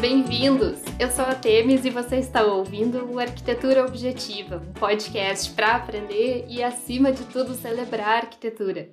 bem-vindos! Eu sou a Temis e você está ouvindo o Arquitetura Objetiva, um podcast para aprender e, acima de tudo, celebrar arquitetura.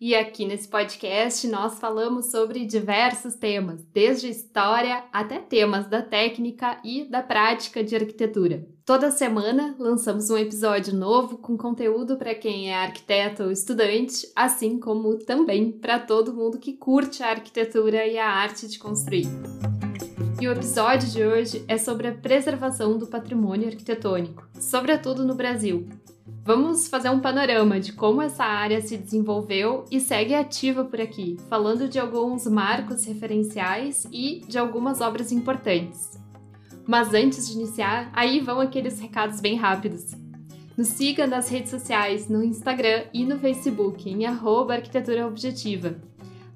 E aqui nesse podcast nós falamos sobre diversos temas, desde história até temas da técnica e da prática de arquitetura. Toda semana lançamos um episódio novo com conteúdo para quem é arquiteto ou estudante, assim como também para todo mundo que curte a arquitetura e a arte de construir. E o episódio de hoje é sobre a preservação do patrimônio arquitetônico, sobretudo no Brasil. Vamos fazer um panorama de como essa área se desenvolveu e segue ativa por aqui, falando de alguns marcos referenciais e de algumas obras importantes. Mas antes de iniciar, aí vão aqueles recados bem rápidos. Nos siga nas redes sociais, no Instagram e no Facebook, em arquitetura objetiva.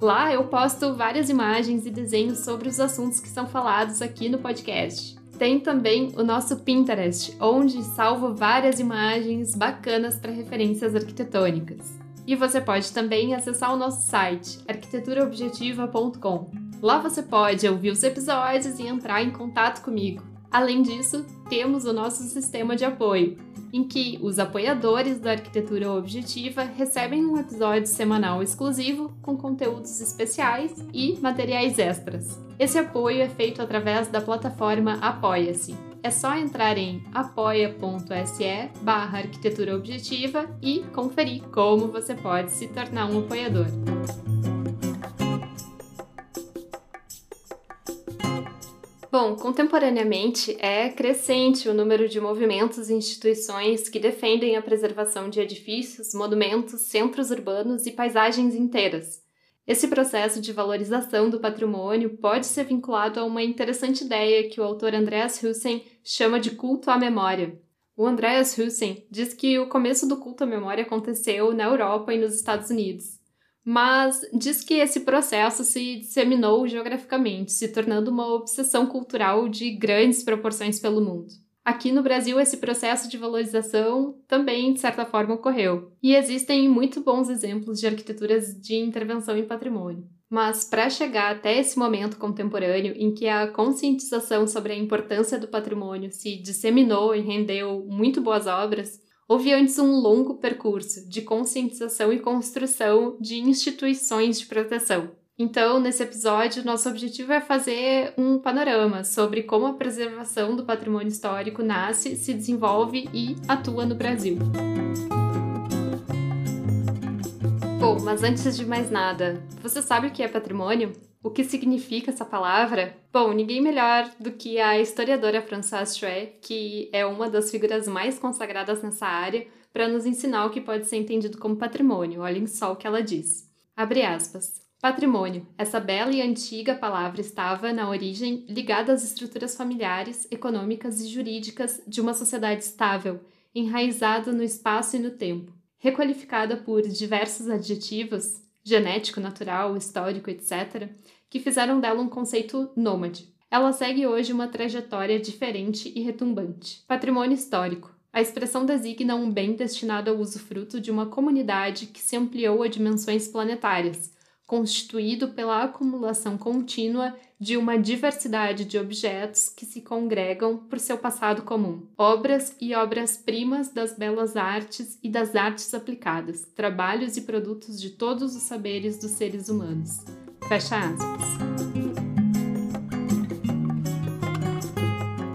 Lá eu posto várias imagens e desenhos sobre os assuntos que são falados aqui no podcast. Tem também o nosso Pinterest, onde salvo várias imagens bacanas para referências arquitetônicas. E você pode também acessar o nosso site, arquiteturaobjetiva.com. Lá você pode ouvir os episódios e entrar em contato comigo. Além disso, temos o nosso sistema de apoio, em que os apoiadores da Arquitetura Objetiva recebem um episódio semanal exclusivo com conteúdos especiais e materiais extras. Esse apoio é feito através da plataforma Apoia-se. É só entrar em apoia.se barra arquitetura objetiva e conferir como você pode se tornar um apoiador. Bom, contemporaneamente é crescente o número de movimentos e instituições que defendem a preservação de edifícios, monumentos, centros urbanos e paisagens inteiras. Esse processo de valorização do patrimônio pode ser vinculado a uma interessante ideia que o autor Andreas Hussen chama de culto à memória. O Andreas Hussen diz que o começo do culto à memória aconteceu na Europa e nos Estados Unidos mas diz que esse processo se disseminou geograficamente, se tornando uma obsessão cultural de grandes proporções pelo mundo. Aqui no Brasil, esse processo de valorização também, de certa forma, ocorreu. E existem muito bons exemplos de arquiteturas de intervenção em patrimônio. Mas para chegar até esse momento contemporâneo em que a conscientização sobre a importância do patrimônio se disseminou e rendeu muito boas obras, Houve antes um longo percurso de conscientização e construção de instituições de proteção. Então, nesse episódio, nosso objetivo é fazer um panorama sobre como a preservação do patrimônio histórico nasce, se desenvolve e atua no Brasil. Bom, mas antes de mais nada, você sabe o que é patrimônio? O que significa essa palavra? Bom, ninguém melhor do que a historiadora Françoise Chouet, que é uma das figuras mais consagradas nessa área, para nos ensinar o que pode ser entendido como patrimônio. Olhem só o que ela diz. Abre aspas. Patrimônio. Essa bela e antiga palavra estava, na origem, ligada às estruturas familiares, econômicas e jurídicas de uma sociedade estável, enraizada no espaço e no tempo. Requalificada por diversos adjetivos, genético, natural, histórico, etc., que fizeram dela um conceito nômade. Ela segue hoje uma trajetória diferente e retumbante. Patrimônio histórico. A expressão designa um bem destinado ao usufruto de uma comunidade que se ampliou a dimensões planetárias, constituído pela acumulação contínua de uma diversidade de objetos que se congregam por seu passado comum. Obras e obras-primas das belas artes e das artes aplicadas, trabalhos e produtos de todos os saberes dos seres humanos. Fecha aspas.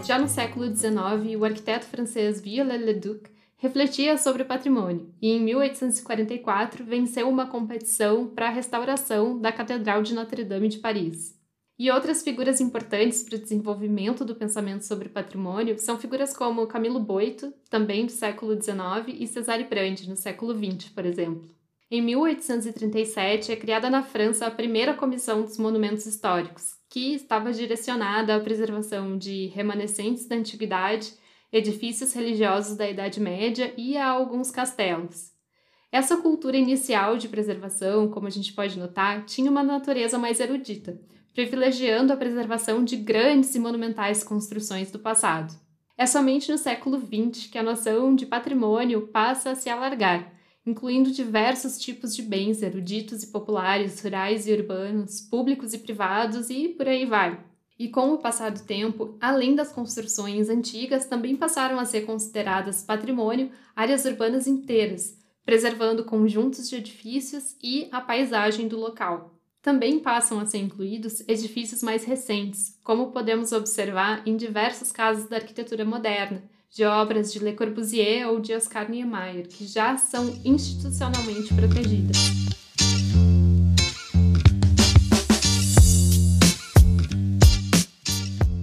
Já no século XIX, o arquiteto francês Viollet-le-Duc refletia sobre o patrimônio e, em 1844, venceu uma competição para a restauração da Catedral de Notre-Dame de Paris. E outras figuras importantes para o desenvolvimento do pensamento sobre patrimônio são figuras como Camilo Boito, também do século XIX, e Cesare Brandi, no século XX, por exemplo. Em 1837 é criada na França a primeira Comissão dos Monumentos Históricos, que estava direcionada à preservação de remanescentes da antiguidade, edifícios religiosos da Idade Média e a alguns castelos. Essa cultura inicial de preservação, como a gente pode notar, tinha uma natureza mais erudita, privilegiando a preservação de grandes e monumentais construções do passado. É somente no século XX que a noção de patrimônio passa a se alargar, incluindo diversos tipos de bens eruditos e populares, rurais e urbanos, públicos e privados e por aí vai. E com o passar do tempo, além das construções antigas, também passaram a ser consideradas patrimônio áreas urbanas inteiras, preservando conjuntos de edifícios e a paisagem do local. Também passam a ser incluídos edifícios mais recentes, como podemos observar em diversos casos da arquitetura moderna, de obras de Le Corbusier ou de Oscar Niemeyer, que já são institucionalmente protegidas.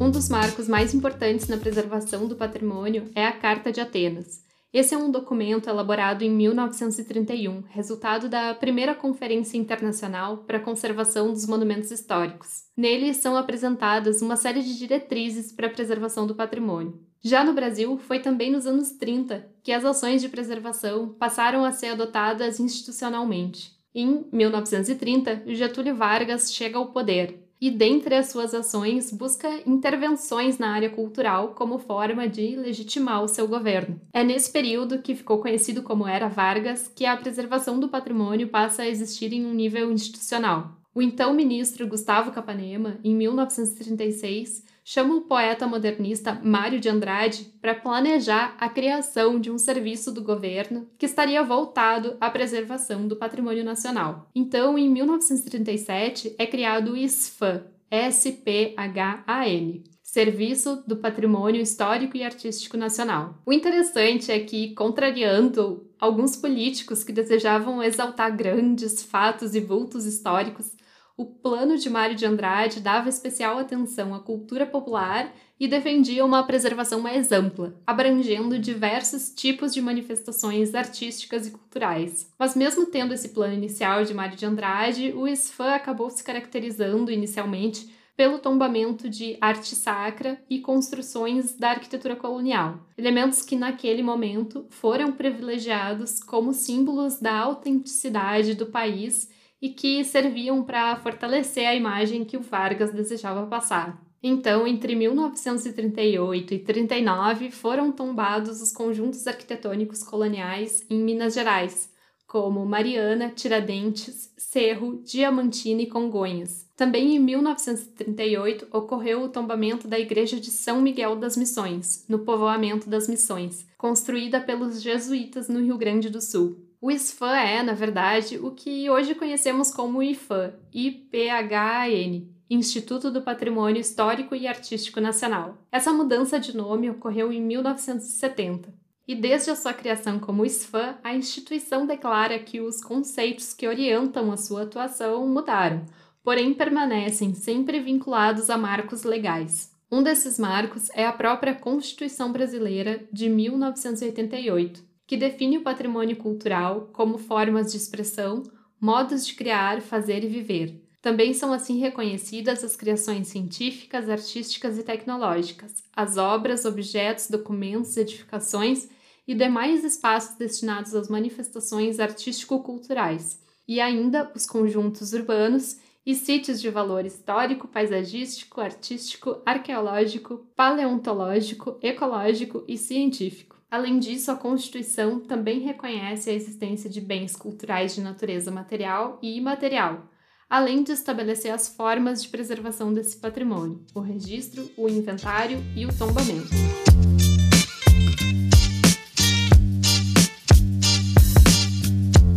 Um dos marcos mais importantes na preservação do patrimônio é a Carta de Atenas. Esse é um documento elaborado em 1931, resultado da primeira Conferência Internacional para a Conservação dos Monumentos Históricos. Nele são apresentadas uma série de diretrizes para a preservação do patrimônio. Já no Brasil, foi também nos anos 30 que as ações de preservação passaram a ser adotadas institucionalmente. Em 1930, Getúlio Vargas chega ao poder e, dentre as suas ações, busca intervenções na área cultural como forma de legitimar o seu governo. É nesse período, que ficou conhecido como Era Vargas, que a preservação do patrimônio passa a existir em um nível institucional. O então ministro Gustavo Capanema, em 1936, chama o poeta modernista Mário de Andrade para planejar a criação de um serviço do governo que estaria voltado à preservação do patrimônio nacional. Então, em 1937, é criado o SPHAN, S-P-H-A-N, Serviço do Patrimônio Histórico e Artístico Nacional. O interessante é que, contrariando alguns políticos que desejavam exaltar grandes fatos e vultos históricos, o plano de Mário de Andrade dava especial atenção à cultura popular e defendia uma preservação mais ampla, abrangendo diversos tipos de manifestações artísticas e culturais. Mas mesmo tendo esse plano inicial de Mário de Andrade, o SFAM acabou se caracterizando inicialmente pelo tombamento de arte sacra e construções da arquitetura colonial, elementos que naquele momento foram privilegiados como símbolos da autenticidade do país e que serviam para fortalecer a imagem que o Vargas desejava passar. Então, entre 1938 e 39 foram tombados os conjuntos arquitetônicos coloniais em Minas Gerais, como Mariana, Tiradentes, Cerro, Diamantina e Congonhas. Também em 1938 ocorreu o tombamento da Igreja de São Miguel das Missões, no povoamento das Missões, construída pelos jesuítas no Rio Grande do Sul. O ISFAN é, na verdade, o que hoje conhecemos como IFAN, IPHAN, Instituto do Patrimônio Histórico e Artístico Nacional. Essa mudança de nome ocorreu em 1970. E desde a sua criação como ISFAN, a instituição declara que os conceitos que orientam a sua atuação mudaram, porém permanecem sempre vinculados a marcos legais. Um desses marcos é a própria Constituição Brasileira de 1988, que define o patrimônio cultural como formas de expressão, modos de criar, fazer e viver. Também são assim reconhecidas as criações científicas, artísticas e tecnológicas, as obras, objetos, documentos, edificações e demais espaços destinados às manifestações artístico-culturais, e ainda os conjuntos urbanos e sítios de valor histórico, paisagístico, artístico, arqueológico, paleontológico, ecológico e científico. Além disso, a Constituição também reconhece a existência de bens culturais de natureza material e imaterial, além de estabelecer as formas de preservação desse patrimônio, o registro, o inventário e o tombamento.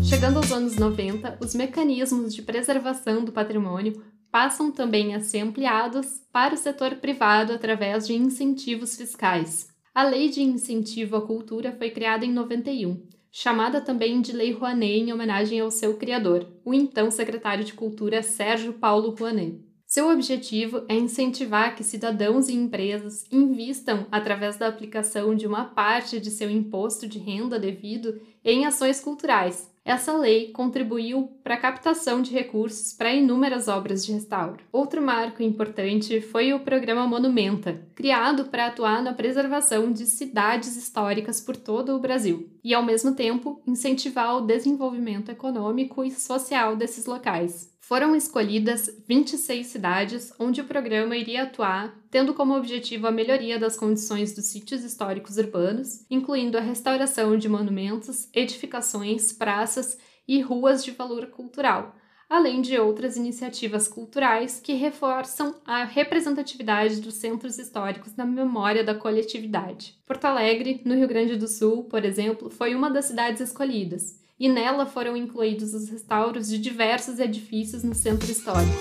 Chegando aos anos 90, os mecanismos de preservação do patrimônio passam também a ser ampliados para o setor privado através de incentivos fiscais. A Lei de Incentivo à Cultura foi criada em 91, chamada também de Lei Rouanet em homenagem ao seu criador, o então secretário de Cultura Sérgio Paulo Rouanet. Seu objetivo é incentivar que cidadãos e empresas invistam através da aplicação de uma parte de seu imposto de renda devido em ações culturais, Essa lei contribuiu para a captação de recursos para inúmeras obras de restauro. Outro marco importante foi o programa Monumenta, criado para atuar na preservação de cidades históricas por todo o Brasil e, ao mesmo tempo, incentivar o desenvolvimento econômico e social desses locais. Foram escolhidas 26 cidades onde o programa iria atuar, tendo como objetivo a melhoria das condições dos sítios históricos urbanos, incluindo a restauração de monumentos, edificações, praças e ruas de valor cultural, além de outras iniciativas culturais que reforçam a representatividade dos centros históricos na memória da coletividade. Porto Alegre, no Rio Grande do Sul, por exemplo, foi uma das cidades escolhidas e nela foram incluídos os restauros de diversos edifícios no centro histórico.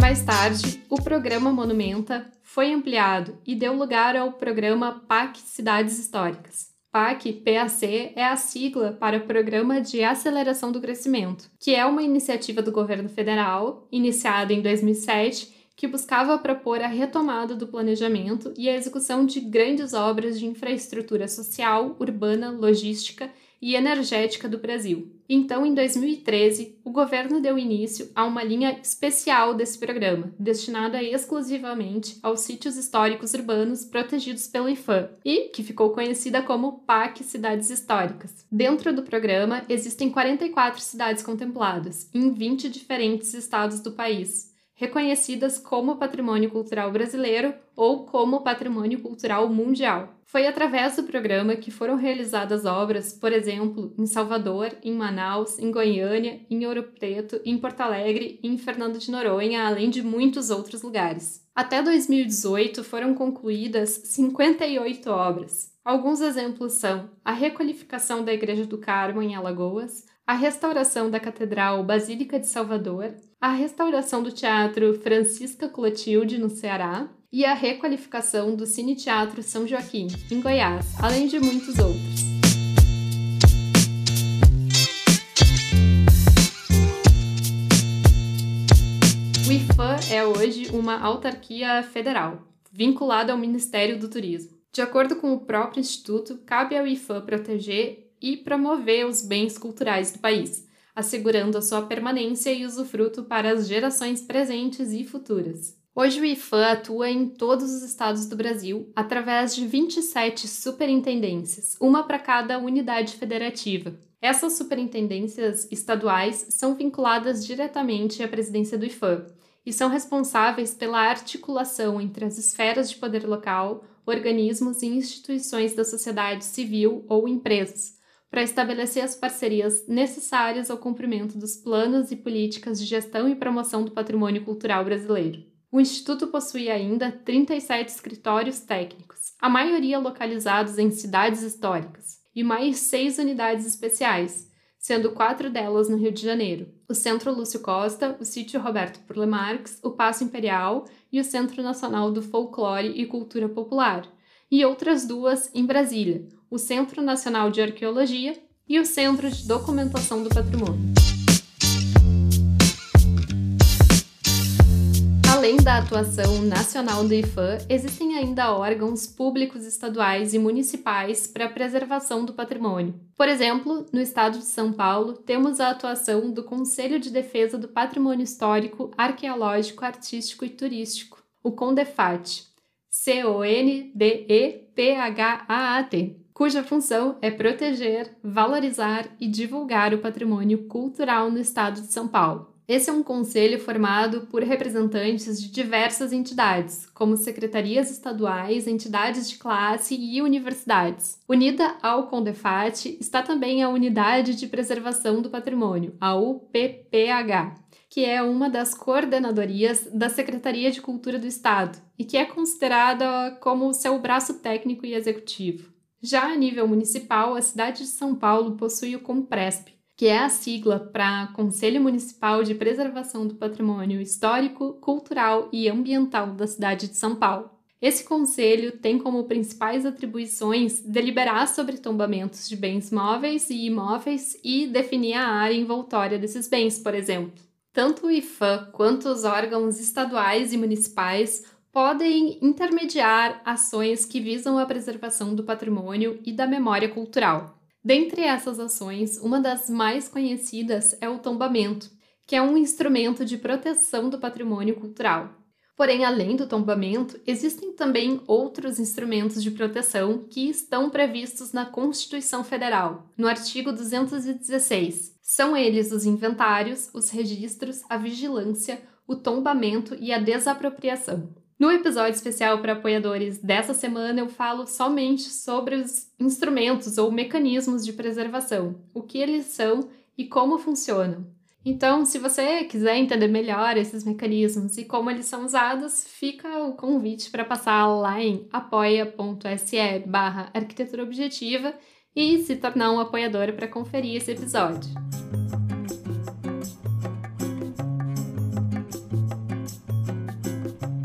Mais tarde, o programa Monumenta foi ampliado e deu lugar ao programa PAC Cidades Históricas. PAC, PAC é a sigla para o Programa de Aceleração do Crescimento, que é uma iniciativa do governo federal, iniciada em 2007 que buscava propor a retomada do planejamento e a execução de grandes obras de infraestrutura social, urbana, logística e energética do Brasil. Então, em 2013, o governo deu início a uma linha especial desse programa, destinada exclusivamente aos sítios históricos urbanos protegidos pelo IFAM e que ficou conhecida como PAC Cidades Históricas. Dentro do programa, existem 44 cidades contempladas, em 20 diferentes estados do país reconhecidas como Patrimônio Cultural Brasileiro ou como Patrimônio Cultural Mundial. Foi através do programa que foram realizadas obras, por exemplo, em Salvador, em Manaus, em Goiânia, em Ouro Preto, em Porto Alegre em Fernando de Noronha, além de muitos outros lugares. Até 2018 foram concluídas 58 obras. Alguns exemplos são a requalificação da Igreja do Carmo em Alagoas, a restauração da Catedral Basílica de Salvador, a restauração do Teatro Francisca Clotilde, no Ceará, e a requalificação do Cine Teatro São Joaquim, em Goiás, além de muitos outros. O IFAM é hoje uma autarquia federal, vinculada ao Ministério do Turismo. De acordo com o próprio Instituto, cabe ao IFAM proteger e promover os bens culturais do país, assegurando a sua permanência e usufruto para as gerações presentes e futuras. Hoje o IFAM atua em todos os estados do Brasil através de 27 superintendências, uma para cada unidade federativa. Essas superintendências estaduais são vinculadas diretamente à presidência do IFAM e são responsáveis pela articulação entre as esferas de poder local, organismos e instituições da sociedade civil ou empresas, para estabelecer as parcerias necessárias ao cumprimento dos planos e políticas de gestão e promoção do patrimônio cultural brasileiro. O Instituto possui ainda 37 escritórios técnicos, a maioria localizados em cidades históricas, e mais seis unidades especiais, sendo quatro delas no Rio de Janeiro: o Centro Lúcio Costa, o Sítio Roberto Marx, o Paço Imperial e o Centro Nacional do Folclore e Cultura Popular, e outras duas em Brasília, o Centro Nacional de Arqueologia e o Centro de Documentação do Patrimônio. Além da atuação nacional do IFAM, existem ainda órgãos públicos estaduais e municipais para a preservação do patrimônio. Por exemplo, no estado de São Paulo, temos a atuação do Conselho de Defesa do Patrimônio Histórico, Arqueológico, Artístico e Turístico, o CONDEFAT, C-O-N-D-E-P-H-A-A-T, cuja função é proteger, valorizar e divulgar o patrimônio cultural no estado de São Paulo. Esse é um conselho formado por representantes de diversas entidades, como secretarias estaduais, entidades de classe e universidades. Unida ao CONDEFAT está também a Unidade de Preservação do Patrimônio, a UPPH, que é uma das coordenadorias da Secretaria de Cultura do Estado e que é considerada como seu braço técnico e executivo. Já a nível municipal, a cidade de São Paulo possui o COMPRESP, que é a sigla para Conselho Municipal de Preservação do Patrimônio Histórico, Cultural e Ambiental da cidade de São Paulo. Esse conselho tem como principais atribuições deliberar sobre tombamentos de bens móveis e imóveis e definir a área envoltória desses bens, por exemplo. Tanto o IFAM quanto os órgãos estaduais e municipais podem intermediar ações que visam a preservação do patrimônio e da memória cultural. Dentre essas ações, uma das mais conhecidas é o tombamento, que é um instrumento de proteção do patrimônio cultural. Porém, além do tombamento, existem também outros instrumentos de proteção que estão previstos na Constituição Federal, no artigo 216. São eles os inventários, os registros, a vigilância, o tombamento e a desapropriação. No episódio especial para apoiadores dessa semana, eu falo somente sobre os instrumentos ou mecanismos de preservação, o que eles são e como funcionam. Então, se você quiser entender melhor esses mecanismos e como eles são usados, fica o convite para passar lá em apoia.se barra arquitetura objetiva e se tornar um apoiador para conferir esse episódio.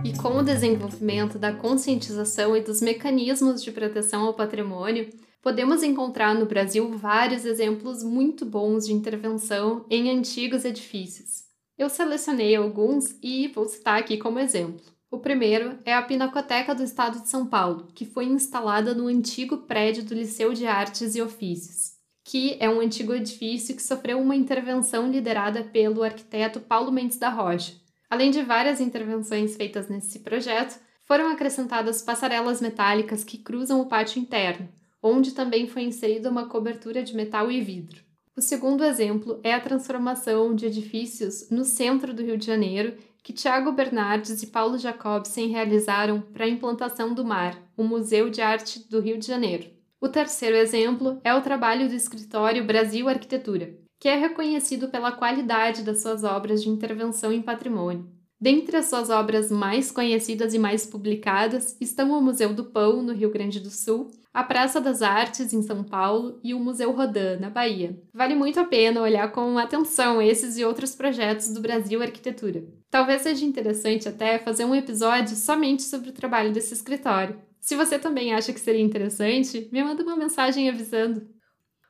E com o desenvolvimento da conscientização e dos mecanismos de proteção ao patrimônio, podemos encontrar no Brasil vários exemplos muito bons de intervenção em antigos edifícios. Eu selecionei alguns e vou citar aqui como exemplo. O primeiro é a Pinacoteca do Estado de São Paulo, que foi instalada no antigo prédio do Liceu de Artes e Ofícios, que é um antigo edifício que sofreu uma intervenção liderada pelo arquiteto Paulo Mendes da Rocha. Além de várias intervenções feitas nesse projeto, foram acrescentadas passarelas metálicas que cruzam o pátio interno, onde também foi inserida uma cobertura de metal e vidro. O segundo exemplo é a transformação de edifícios no centro do Rio de Janeiro que Tiago Bernardes e Paulo Jacobsen realizaram para a implantação do MAR, o Museu de Arte do Rio de Janeiro. O terceiro exemplo é o trabalho do escritório Brasil Arquitetura, que é reconhecido pela qualidade das suas obras de intervenção em patrimônio. Dentre as suas obras mais conhecidas e mais publicadas estão o Museu do Pão, no Rio Grande do Sul, a Praça das Artes, em São Paulo, e o Museu Rodin, na Bahia. Vale muito a pena olhar com atenção esses e outros projetos do Brasil Arquitetura. Talvez seja interessante até fazer um episódio somente sobre o trabalho desse escritório. Se você também acha que seria interessante, me manda uma mensagem avisando.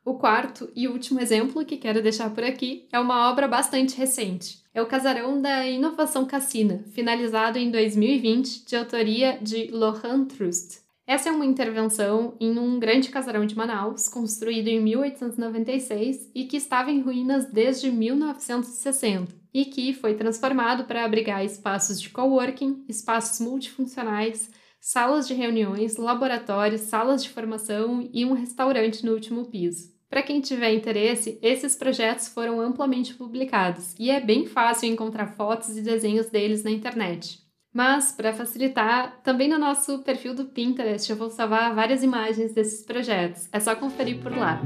O quarto e último exemplo que quero deixar por aqui é uma obra bastante recente. É o Casarão da Inovação Cassina, finalizado em 2020, de autoria de Lohan Trust. Essa é uma intervenção em um grande casarão de Manaus, construído em 1896 e que estava em ruínas desde 1960, e que foi transformado para abrigar espaços de coworking, espaços multifuncionais, salas de reuniões, laboratórios, salas de formação e um restaurante no último piso. Para quem tiver interesse, esses projetos foram amplamente publicados e é bem fácil encontrar fotos e desenhos deles na internet. Mas, para facilitar, também no nosso perfil do Pinterest eu vou salvar várias imagens desses projetos. É só conferir por lá.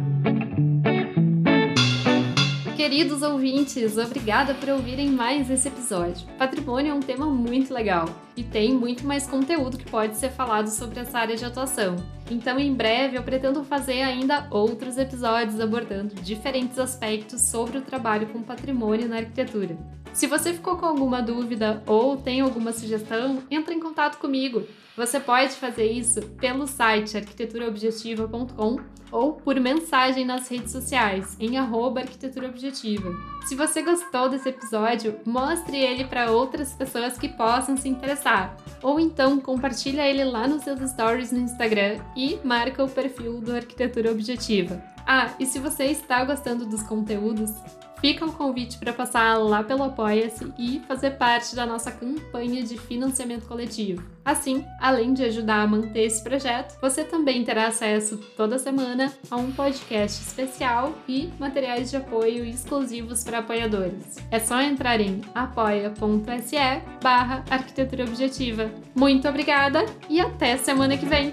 Queridos ouvintes, obrigada por ouvirem mais esse episódio. Patrimônio é um tema muito legal e tem muito mais conteúdo que pode ser falado sobre essa área de atuação. Então, em breve, eu pretendo fazer ainda outros episódios abordando diferentes aspectos sobre o trabalho com patrimônio na arquitetura. Se você ficou com alguma dúvida ou tem alguma sugestão, entre em contato comigo. Você pode fazer isso pelo site arquiteturaobjetiva.com ou por mensagem nas redes sociais, em arquiteturabjetiva. Se você gostou desse episódio, mostre ele para outras pessoas que possam se interessar. Ou então compartilha ele lá nos seus stories no Instagram e marca o perfil do Arquitetura Objetiva. Ah, e se você está gostando dos conteúdos, Fica o convite para passar lá pelo Apoia-se e fazer parte da nossa campanha de financiamento coletivo. Assim, além de ajudar a manter esse projeto, você também terá acesso toda semana a um podcast especial e materiais de apoio exclusivos para apoiadores. É só entrar em apoia.se barra arquitetura objetiva. Muito obrigada e até semana que vem!